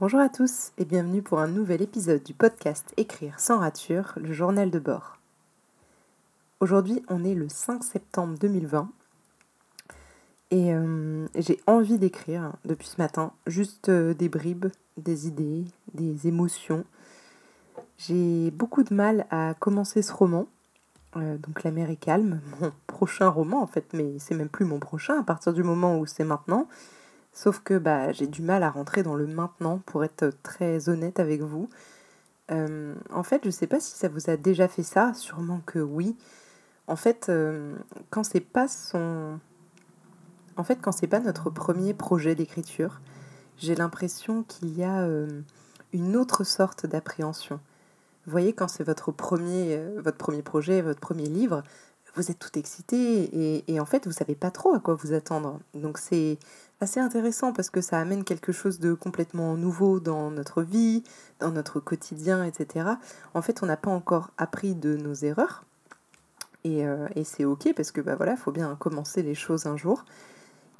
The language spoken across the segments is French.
Bonjour à tous et bienvenue pour un nouvel épisode du podcast Écrire sans rature, le journal de bord. Aujourd'hui, on est le 5 septembre 2020 et euh, j'ai envie d'écrire depuis ce matin, juste euh, des bribes, des idées, des émotions. J'ai beaucoup de mal à commencer ce roman, euh, donc La mer est calme, mon prochain roman en fait, mais c'est même plus mon prochain à partir du moment où c'est maintenant. Sauf que bah, j'ai du mal à rentrer dans le maintenant, pour être très honnête avec vous. Euh, en fait, je ne sais pas si ça vous a déjà fait ça, sûrement que oui. En fait, euh, quand c'est pas son... En fait, quand c'est pas notre premier projet d'écriture, j'ai l'impression qu'il y a euh, une autre sorte d'appréhension. Vous voyez, quand c'est votre premier, votre premier projet, votre premier livre, vous êtes tout excité et, et, en fait, vous savez pas trop à quoi vous attendre. Donc c'est assez intéressant parce que ça amène quelque chose de complètement nouveau dans notre vie, dans notre quotidien, etc. En fait, on n'a pas encore appris de nos erreurs. Et, euh, et c'est ok parce que bah voilà, faut bien commencer les choses un jour.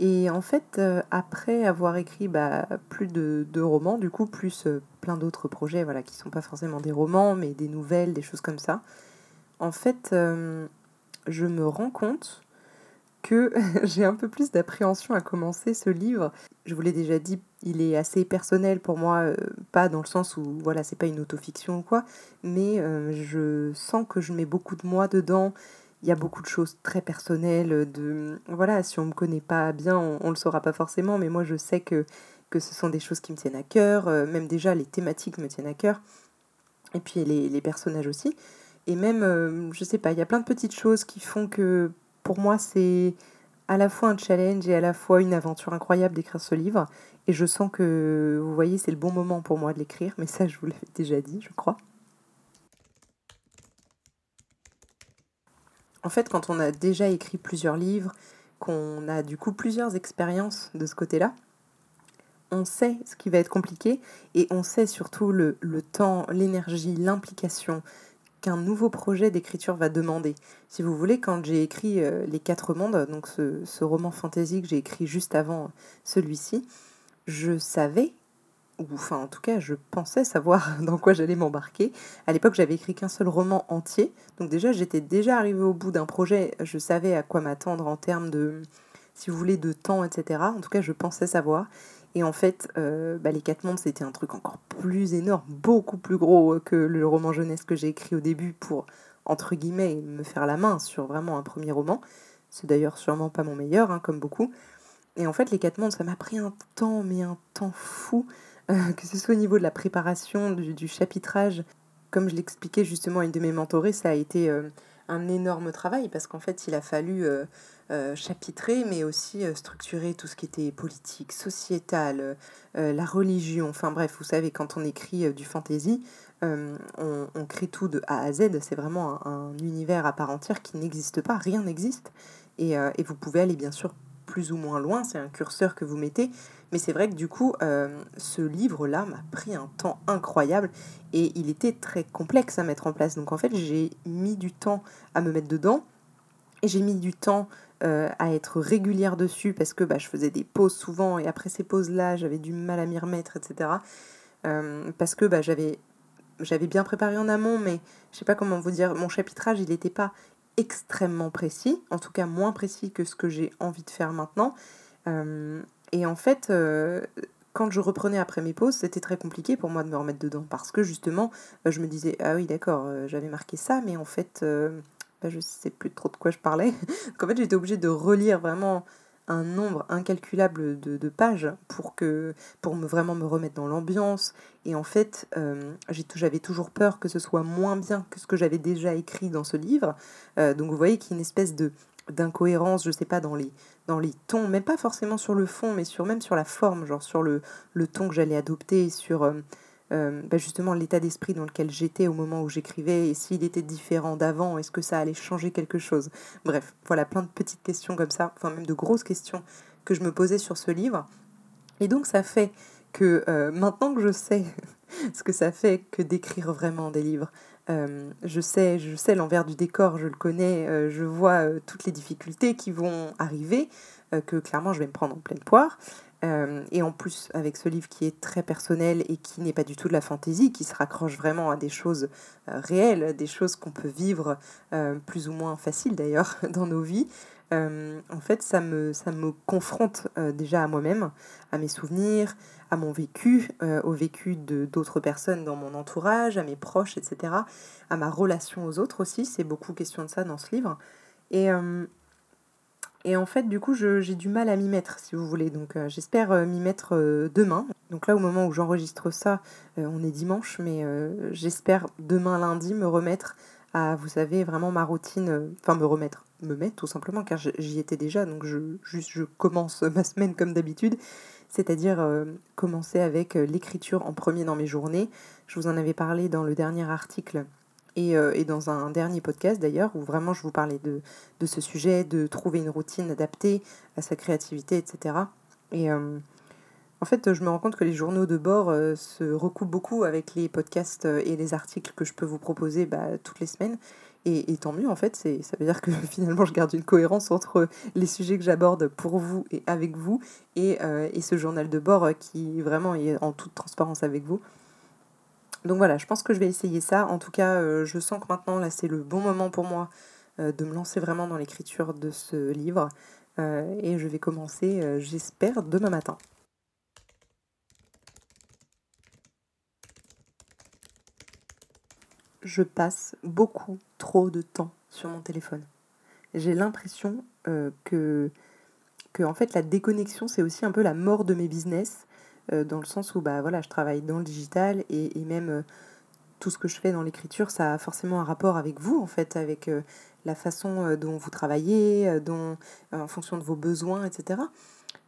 Et en fait, euh, après avoir écrit bah, plus de, de, romans, du coup, plus euh, plein d'autres projets, voilà, qui sont pas forcément des romans, mais des nouvelles, des choses comme ça, en fait, je me rends compte que j'ai un peu plus d'appréhension à commencer ce livre. Je vous l'ai déjà dit, il est assez personnel pour moi, euh, pas dans le sens où voilà, c'est pas une autofiction ou quoi, mais euh, je sens que je mets beaucoup de moi dedans. Il y a beaucoup de choses très personnelles. De voilà, si on me connaît pas bien, on, le saura pas forcément, mais moi je sais que que ce sont des choses qui me tiennent à cœur. Euh, même déjà les thématiques me tiennent à cœur, et puis les, les personnages aussi. Et même, je sais pas, il y a plein de petites choses qui font que pour moi, c'est à la fois un challenge et à la fois une aventure incroyable d'écrire ce livre. Et je sens que, vous voyez, c'est le bon moment pour moi de l'écrire, mais ça, je vous l'avais déjà dit, je crois. En fait, quand on a déjà écrit plusieurs livres, qu'on a du coup plusieurs expériences de ce côté-là, on sait ce qui va être compliqué et on sait surtout le, le temps, l'énergie, l'implication, qu'un nouveau projet d'écriture va demander. Si vous voulez, quand j'ai écrit euh, Les Quatre Mondes, donc ce, roman fantasy que j'ai écrit juste avant celui-ci, je savais, ou enfin en tout cas je pensais savoir dans quoi j'allais m'embarquer. À l'époque j'avais écrit qu'un seul roman entier, donc déjà j'étais déjà arrivée au bout d'un projet, je savais à quoi m'attendre en termes de, si vous voulez, de temps, etc. En tout cas je pensais savoir. Et en fait, euh, bah, Les Quatre Mondes, c'était un truc encore plus énorme, beaucoup plus gros que le roman jeunesse que j'ai écrit au début pour, entre guillemets, me faire la main sur vraiment un premier roman. C'est d'ailleurs sûrement pas mon meilleur, hein, comme beaucoup. Et en fait, Les Quatre Mondes, ça m'a pris un temps, mais un temps fou, euh, que ce soit au niveau de la préparation, du, chapitrage. Comme je l'expliquais justement à une de mes mentorées, ça a été euh, un énorme travail parce qu'en fait, il a fallu chapitrer, mais aussi euh, structurer tout ce qui était politique, sociétal, euh, la religion. Enfin bref, vous savez, quand on écrit du fantasy, on, on, crée tout de A à Z. C'est vraiment un, univers à part entière qui n'existe pas, rien n'existe. Et, et, vous pouvez aller bien sûr plus ou moins loin, c'est un curseur que vous mettez. Mais c'est vrai que du coup, ce livre-là m'a pris un temps incroyable et il était très complexe à mettre en place. Donc en fait, j'ai mis du temps à me mettre dedans et j'ai mis du temps euh, à être régulière dessus parce que bah, je faisais des pauses souvent et après ces pauses-là, j'avais du mal à m'y remettre, etc. Euh, parce que bah, j'avais, j'avais bien préparé en amont, mais je sais pas comment vous dire, mon chapitrage, il n'était pas extrêmement précis, en tout cas moins précis que ce que j'ai envie de faire maintenant. Euh, et en fait, quand je reprenais après mes pauses, c'était très compliqué pour moi de me remettre dedans parce que justement, je me disais, ah oui, d'accord, j'avais marqué ça, mais en fait bah, je sais plus trop de quoi je parlais. qu'en fait, j'étais obligée de relire vraiment un nombre incalculable de, pages pour que pour me vraiment me remettre dans l'ambiance et en fait euh, j'avais toujours peur que ce soit moins bien que ce que j'avais déjà écrit dans ce livre euh, donc vous voyez qu'il y a une espèce de d'incohérence je sais pas dans les dans les tons même pas forcément sur le fond mais sur même sur la forme genre sur le, le ton que j'allais adopter sur euh, euh, bah, justement l'état d'esprit dans lequel j'étais au moment où j'écrivais et s'il était différent d'avant, est-ce que ça allait changer quelque chose? Bref, voilà plein de petites questions comme ça, enfin même de grosses questions que je me posais sur ce livre. Et donc ça fait que euh, maintenant que je sais ce que ça fait que d'écrire vraiment des livres, je sais, je sais l'envers du décor, je le connais, je vois toutes les difficultés qui vont arriver, que clairement je vais me prendre en pleine poire. Euh, et en plus, avec ce livre qui est très personnel et qui n'est pas du tout de la fantaisie, qui se raccroche vraiment à des choses euh, réelles, des choses qu'on peut vivre euh, plus ou moins faciles d'ailleurs dans nos vies, en fait, ça me, ça me confronte déjà à moi-même, à mes souvenirs, à mon vécu, au vécu de d'autres personnes dans mon entourage, à mes proches, etc., à ma relation aux autres aussi. C'est beaucoup question de ça dans ce livre. Et et en fait, du coup, j'ai du mal à m'y mettre, si vous voulez. Donc, euh, j'espère euh, m'y mettre euh, demain. Donc là, au moment où j'enregistre ça, on est dimanche, mais j'espère demain lundi me remettre à, vous savez, vraiment ma routine. Enfin, me remettre, me mettre tout simplement, car j'y étais déjà. Donc, juste, je commence ma semaine comme d'habitude. C'est-à-dire commencer avec l'écriture en premier dans mes journées. Je vous en avais parlé dans le dernier article euh, et, dans un dernier podcast d'ailleurs, où vraiment je vous parlais de, de, ce sujet, de trouver une routine adaptée à sa créativité, etc. Et euh, en fait, je me rends compte que les journaux de bord euh, se recoupent beaucoup avec les podcasts et les articles que je peux vous proposer bah, toutes les semaines. Et, tant mieux, en fait, ça veut dire que finalement, je garde une cohérence entre les sujets que j'aborde pour vous et avec vous, et, et ce journal de bord qui vraiment est en toute transparence avec vous. Donc voilà, je pense que je vais essayer ça. En tout cas, euh, je sens que maintenant, là, c'est le bon moment pour moi euh, de me lancer vraiment dans l'écriture de ce livre. Euh, et je vais commencer, j'espère, demain matin. Je passe beaucoup trop de temps sur mon téléphone. J'ai l'impression que, en fait la déconnexion c'est aussi un peu la mort de mes business dans le sens où bah, voilà, je travaille dans le digital et, et même euh, tout ce que je fais dans l'écriture, ça a forcément un rapport avec vous, en fait, avec euh, la façon dont vous travaillez, dont, en fonction de vos besoins, etc.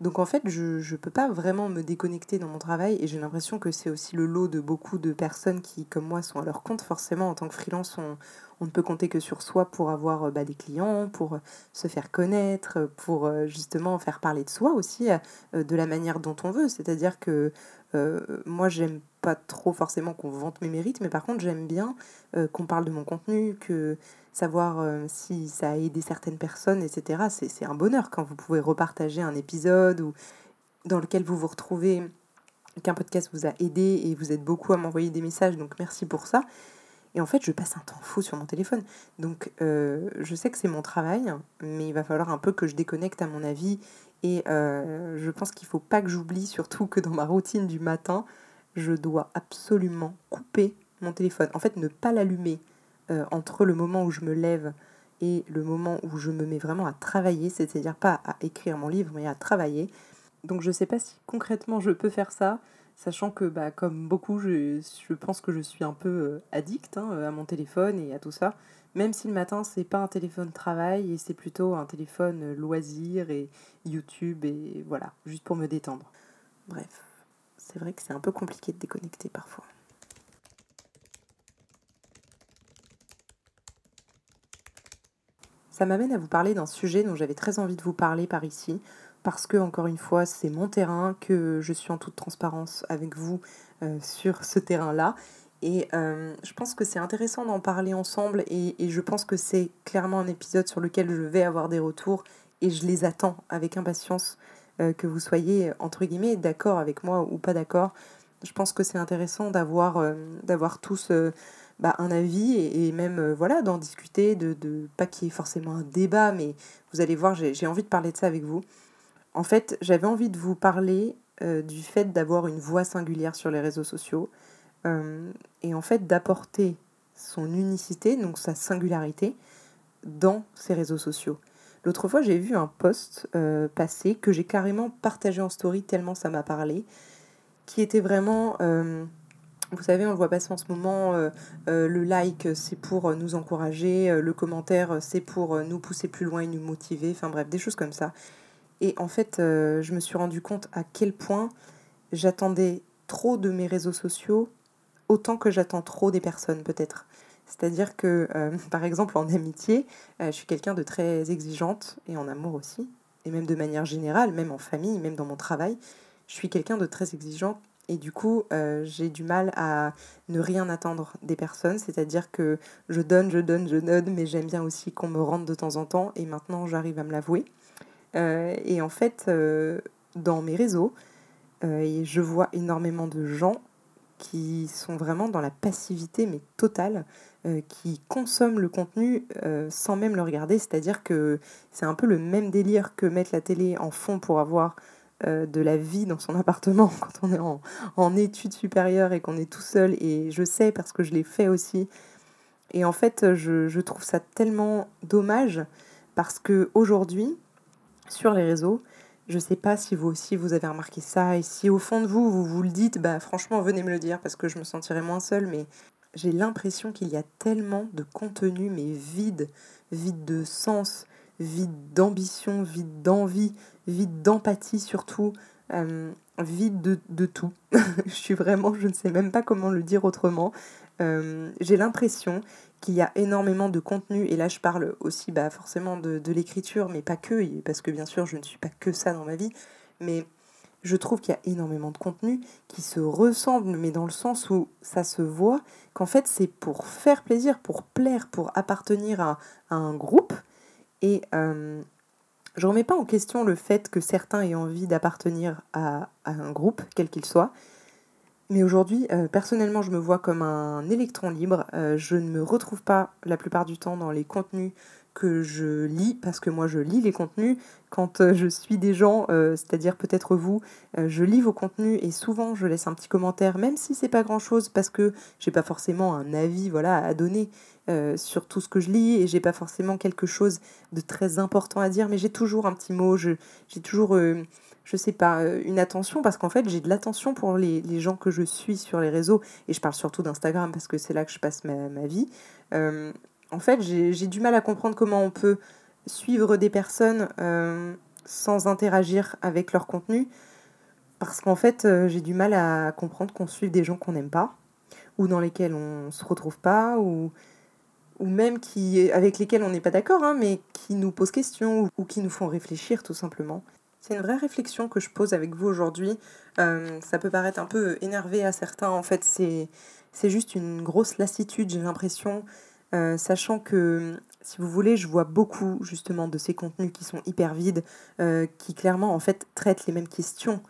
Donc en fait, je ne peux pas vraiment me déconnecter dans mon travail et j'ai l'impression que c'est aussi le lot de beaucoup de personnes qui, comme moi, sont à leur compte. Forcément, en tant que freelance, on, ne peut compter que sur soi pour avoir bah, des clients, pour se faire connaître, pour justement faire parler de soi aussi de la manière dont on veut. C'est-à-dire que euh, moi, j'aime pas trop forcément qu'on vante mes mérites, mais par contre, j'aime bien qu'on parle de mon contenu, que savoir si ça a aidé certaines personnes, etc. C'est un bonheur quand vous pouvez repartager un épisode ou dans lequel vous vous retrouvez, qu'un podcast vous a aidé et vous êtes beaucoup à m'envoyer des messages, donc merci pour ça. Et en fait, je passe un temps fou sur mon téléphone. Donc, euh, je sais que c'est mon travail, mais il va falloir un peu que je déconnecte à mon avis. Et euh, je pense qu'il ne faut pas que j'oublie, surtout que dans ma routine du matin, je dois absolument couper mon téléphone. En fait, ne pas l'allumer euh, entre le moment où je me lève et le moment où je me mets vraiment à travailler, c'est-à-dire pas à écrire mon livre, mais à travailler. Donc, je ne sais pas si concrètement je peux faire ça sachant que bah, comme beaucoup, je, je, pense que je suis un peu euh, addict hein, à mon téléphone et à tout ça. Même si le matin, c'est pas un téléphone travail et c'est plutôt un téléphone loisir et YouTube et voilà, juste pour me détendre. Bref, c'est vrai que c'est un peu compliqué de déconnecter parfois. Ça m'amène à vous parler d'un sujet dont j'avais très envie de vous parler par ici, parce que, encore une fois, c'est mon terrain, que je suis en toute transparence avec vous euh, sur ce terrain-là. Et euh, je pense que c'est intéressant d'en parler ensemble et, je pense que c'est clairement un épisode sur lequel je vais avoir des retours et je les attends avec impatience que vous soyez, entre guillemets, d'accord avec moi ou pas d'accord. Je pense que c'est intéressant d'avoir d'avoir tous bah, un avis et, même voilà d'en discuter, de, de pas qu'il y ait forcément un débat, mais vous allez voir, j'ai envie de parler de ça avec vous. En fait, j'avais envie de vous parler euh, du fait d'avoir une voix singulière sur les réseaux sociaux euh, et en fait d'apporter son unicité, donc sa singularité, dans ces réseaux sociaux. L'autre fois, j'ai vu un post euh, passer que j'ai carrément partagé en story tellement ça m'a parlé, qui était vraiment, vous savez, on le voit passer en ce moment, le like c'est pour nous encourager, le commentaire c'est pour nous pousser plus loin et nous motiver, enfin bref, des choses comme ça. Et en fait, euh, je me suis rendu compte à quel point j'attendais trop de mes réseaux sociaux, autant que j'attends trop des personnes peut-être. C'est-à-dire que, euh, par exemple, en amitié, euh, je suis quelqu'un de très exigeante, et en amour aussi, et même de manière générale, même en famille, même dans mon travail, je suis quelqu'un de très exigeant. Et du coup, euh, j'ai du mal à ne rien attendre des personnes, c'est-à-dire que je donne, je donne, je donne, mais j'aime bien aussi qu'on me rende de temps en temps, et maintenant j'arrive à me l'avouer. Et en fait, dans mes réseaux, je vois énormément de gens qui sont vraiment dans la passivité, mais totale, qui consomment le contenu sans même le regarder, c'est-à-dire que c'est un peu le même délire que mettre la télé en fond pour avoir euh, de la vie dans son appartement quand on est en, en études supérieures et qu'on est tout seul. Et je sais parce que je l'ai fait aussi. Et en fait, je, je trouve ça tellement dommage parce que aujourd'hui, sur les réseaux, je sais pas si vous aussi vous avez remarqué ça et si au fond de vous vous vous le dites, bah franchement venez me le dire parce que je me sentirais moins seule. Mais j'ai l'impression qu'il y a tellement de contenu mais vide, vide de sens, vide d'ambition, vide d'envie, vide d'empathie surtout, euh, vide de, tout. je suis vraiment, je ne sais même pas comment le dire autrement. Euh, j'ai l'impression qu'il y a énormément de contenu, et là je parle aussi bah, forcément de, l'écriture, mais pas que, parce que bien sûr je ne suis pas que ça dans ma vie, mais je trouve qu'il y a énormément de contenu qui se ressemble, mais dans le sens où ça se voit qu'en fait c'est pour faire plaisir, pour plaire, pour appartenir à, à un groupe. Et euh, je remets pas en question le fait que certains aient envie d'appartenir à, un groupe, quel qu'il soit. Mais aujourd'hui, euh, personnellement, je me vois comme un électron libre. Euh, je ne me retrouve pas la plupart du temps dans les contenus que je lis, parce que moi je lis les contenus quand euh, je suis des gens, c'est-à-dire peut-être vous, je lis vos contenus et souvent je laisse un petit commentaire, même si c'est pas grand-chose, parce que j'ai pas forcément un avis voilà à donner, sur tout ce que je lis et j'ai pas forcément quelque chose de très important à dire, mais j'ai toujours un petit mot, j'ai toujours, je sais pas, euh, une attention parce qu'en fait j'ai de l'attention pour les, les, gens que je suis sur les réseaux et je parle surtout d'Instagram parce que c'est là que je passe ma, ma vie. en fait, j'ai du mal à comprendre comment on peut suivre des personnes sans interagir avec leur contenu parce qu'en fait j'ai du mal à comprendre qu'on suive des gens qu'on n'aime pas ou dans lesquels on se retrouve pas ou ou même qui, avec lesquels on n'est pas d'accord, hein, mais qui nous posent question ou, qui nous font réfléchir tout simplement. C'est une vraie réflexion que je pose avec vous aujourd'hui. Euh, ça peut paraître un peu énervé à certains, en fait c'est, juste une grosse lassitude, j'ai l'impression, euh, sachant que si vous voulez, je vois beaucoup justement de ces contenus qui sont hyper vides, euh, qui clairement en fait traitent les mêmes questions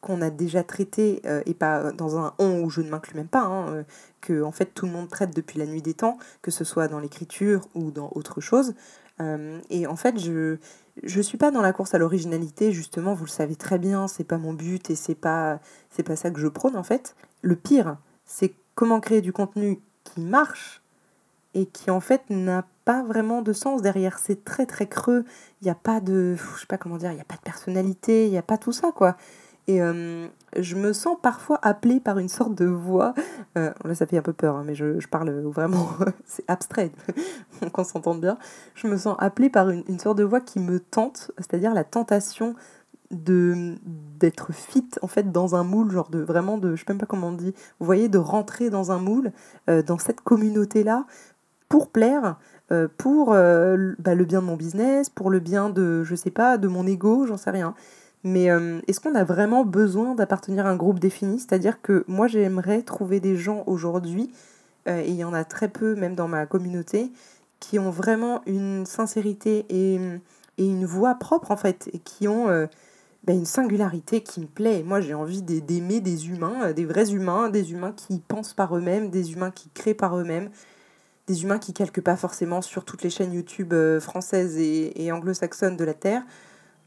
qu'on a déjà traité, euh, et pas dans un on où je ne m'inclus même pas, hein, que en fait tout le monde traite depuis la nuit des temps, que ce soit dans l'écriture ou dans autre chose. Et en fait, je je suis pas dans la course à l'originalité, justement, vous le savez très bien, c'est pas mon but et c'est pas c'est pas ça que je prône en fait. Le pire, c'est comment créer du contenu qui marche et qui en fait n'a pas vraiment de sens derrière. C'est très très creux. Il n'y a pas de, je sais pas comment dire, il n'y a pas de personnalité, il n'y a pas tout ça quoi. Et euh, je me sens parfois appelée par une sorte de voix. Euh, là, ça fait un peu peur, hein, mais je, parle vraiment. c'est abstrait, qu'on s'entende bien. Je me sens appelée par une, une sorte de voix qui me tente, c'est-à-dire la tentation de d'être fit en fait dans un moule genre de vraiment de je sais même pas comment on dit vous voyez de rentrer dans un moule euh, dans cette communauté là pour plaire pour bah, le bien de mon business pour le bien de je sais pas de mon ego j'en sais rien mais euh, est-ce qu'on a vraiment besoin d'appartenir à un groupe défini? C'est-à-dire que moi, j'aimerais trouver des gens aujourd'hui, euh, et il y en a très peu même dans ma communauté, qui ont vraiment une sincérité et, et une voix propre en fait, et qui ont euh, ben, une singularité qui me plaît. moi, j'ai envie d'aimer des humains, des vrais humains, des humains qui pensent par eux-mêmes, des humains qui créent par eux-mêmes, des humains qui calquent pas forcément sur toutes les chaînes YouTube françaises et anglo-saxonnes de la Terre.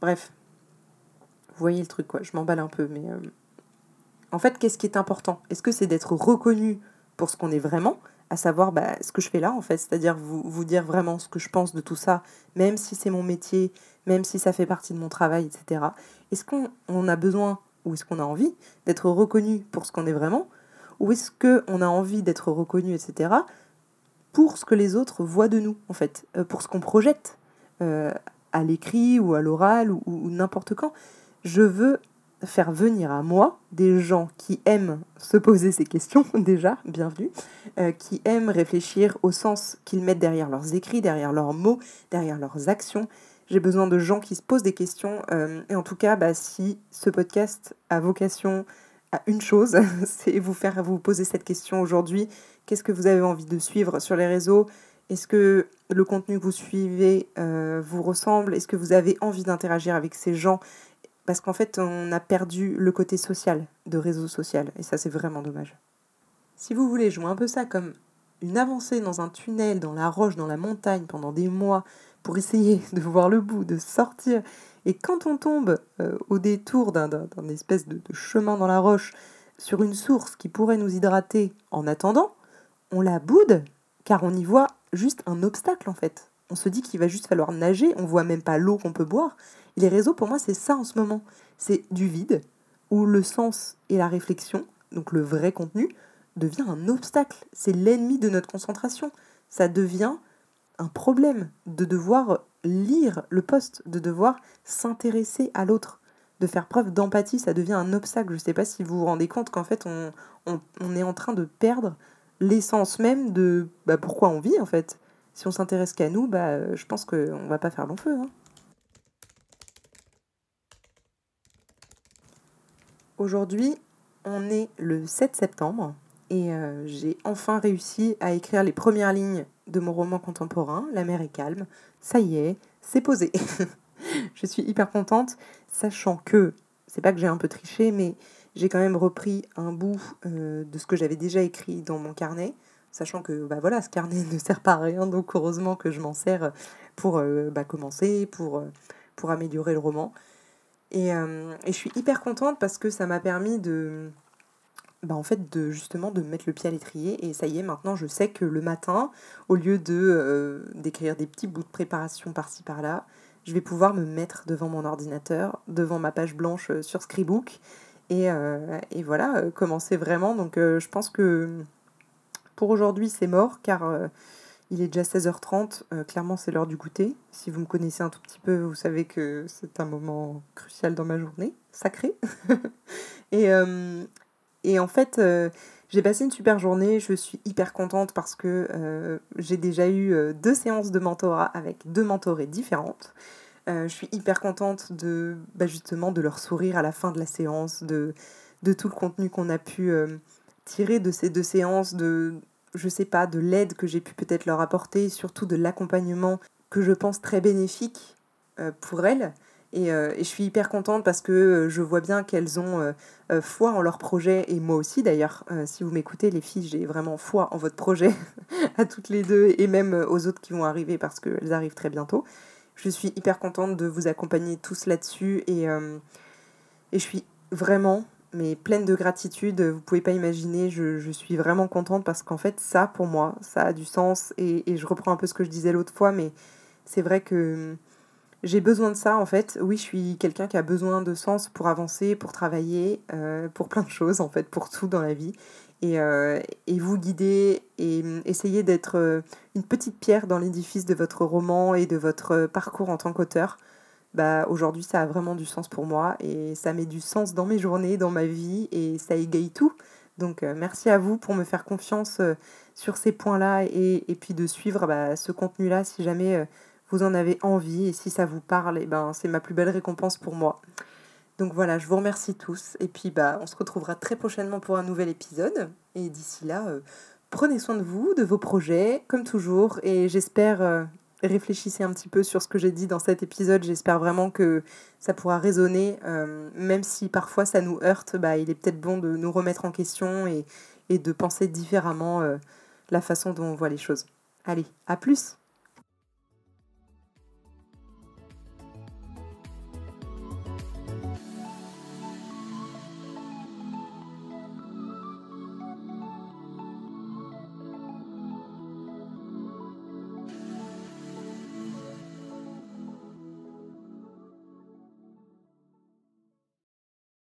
Bref, vous voyez le truc, quoi. Je m'emballe un peu, mais. Euh, en fait, qu'est-ce qui est important? Est-ce que c'est d'être reconnu pour ce qu'on est vraiment? À savoir bah, ce que je fais là en fait, c'est-à-dire vous, dire vraiment ce que je pense de tout ça, même si c'est mon métier, même si ça fait partie de mon travail, etc. Est-ce qu'on a besoin ou est-ce qu'on a envie d'être reconnu pour ce qu'on est vraiment? Ou est-ce qu'on a envie d'être reconnu, etc. pour ce que les autres voient de nous en fait, euh, pour ce qu'on projette euh, à l'écrit ou à l'oral ou n'importe quand je veux faire venir à moi des gens qui aiment se poser ces questions, déjà, bienvenue, euh, qui aiment réfléchir au sens qu'ils mettent derrière leurs écrits, derrière leurs mots, derrière leurs actions. J'ai besoin de gens qui se posent des questions. Euh, et en tout cas, bah, si ce podcast a vocation à une chose, c'est vous faire vous poser cette question aujourd'hui. Qu'est-ce que vous avez envie de suivre sur les réseaux? Est-ce que le contenu que vous suivez euh, vous ressemble? Est-ce que vous avez envie d'interagir avec ces gens? Parce qu'en fait, on a perdu le côté social de réseau social. Et ça, c'est vraiment dommage. Si vous voulez jouer un peu ça comme une avancée dans un tunnel, dans la roche, dans la montagne pendant des mois, pour essayer de voir le bout, de sortir. Et quand on tombe euh, au détour d'un espèce de, chemin dans la roche sur une source qui pourrait nous hydrater en attendant, on la boude car on y voit juste un obstacle en fait. On se dit qu'il va juste falloir nager, on voit même pas l'eau qu'on peut boire. Et les réseaux, pour moi, c'est ça en ce moment. C'est du vide où le sens et la réflexion, donc le vrai contenu, devient un obstacle. C'est l'ennemi de notre concentration. Ça devient un problème de devoir lire le poste, de devoir s'intéresser à l'autre, de faire preuve d'empathie, ça devient un obstacle. Je ne sais pas si vous vous rendez compte qu'en fait on, on, est en train de perdre l'essence même de bah, pourquoi on vit en fait. Si on s'intéresse qu'à nous, bah, je pense qu'on ne va pas faire long feu. Hein. Aujourd'hui, on est le 7 septembre et euh, j'ai enfin réussi à écrire les premières lignes de mon roman contemporain, La mer est calme. Ça y est, c'est posé. je suis hyper contente, sachant que, c'est pas que j'ai un peu triché, mais j'ai quand même repris un bout euh, de ce que j'avais déjà écrit dans mon carnet, sachant que bah voilà, ce carnet ne sert pas à rien, donc heureusement que je m'en sers pour euh, bah, commencer, pour, euh, pour améliorer le roman. Et, et je suis hyper contente parce que ça m'a permis de, bah, en fait de justement de mettre le pied à l'étrier et ça y est maintenant je sais que le matin au lieu de euh, d'écrire des petits bouts de préparation par-ci par-là je vais pouvoir me mettre devant mon ordinateur devant ma page blanche euh, sur Scribook et, euh, et voilà commencer vraiment donc je pense que pour aujourd'hui c'est mort car il est déjà 16h30 clairement c'est l'heure du goûter si vous me connaissez un tout petit peu vous savez que c'est un moment crucial dans ma journée sacré et, et en fait, euh, j'ai passé une super journée. Je suis hyper contente parce que euh, j'ai déjà eu euh, deux séances de mentorat avec deux mentorées différentes. je suis hyper contente de bah, justement de leur sourire à la fin de la séance, de, de tout le contenu qu'on a pu tirer de ces deux séances, de je sais pas, de l'aide que j'ai pu peut-être leur apporter, surtout de l'accompagnement que je pense très bénéfique pour elles. Euh, et, je suis hyper contente parce que euh, je vois bien qu'elles ont euh, foi en leur projet, et moi aussi d'ailleurs. si vous m'écoutez, les filles, j'ai vraiment foi en votre projet, à toutes les deux, et même aux autres qui vont arriver parce qu'elles arrivent très bientôt. Je suis hyper contente de vous accompagner tous là-dessus, et, et je suis vraiment, mais pleine de gratitude. Vous pouvez pas imaginer, je, je suis vraiment contente parce qu'en fait, ça, pour moi, ça a du sens, et, et je reprends un peu ce que je disais l'autre fois, mais c'est vrai que j'ai besoin de ça en fait. Oui, je suis quelqu'un qui a besoin de sens pour avancer, pour travailler, euh, pour plein de choses en fait, pour tout dans la vie. Et, euh, et vous guider et mm, essayer d'être euh, une petite pierre dans l'édifice de votre roman et de votre parcours en tant qu'auteur. Bah, aujourd'hui, ça a vraiment du sens pour moi et ça met du sens dans mes journées, dans ma vie et ça égaye tout. Donc merci à vous pour me faire confiance sur ces points-là et, et, puis de suivre bah, ce contenu-là si jamais vous en avez envie et si ça vous parle, et eh ben, c'est ma plus belle récompense pour moi. Donc voilà, je vous remercie tous et puis bah, on se retrouvera très prochainement pour un nouvel épisode. Et d'ici là, euh, prenez soin de vous, de vos projets, comme toujours. Et j'espère, euh, réfléchissez un petit peu sur ce que j'ai dit dans cet épisode. J'espère vraiment que ça pourra résonner, euh, même si parfois ça nous heurte. Bah, il est peut-être bon de nous remettre en question et, et de penser différemment la façon dont on voit les choses. Allez, à plus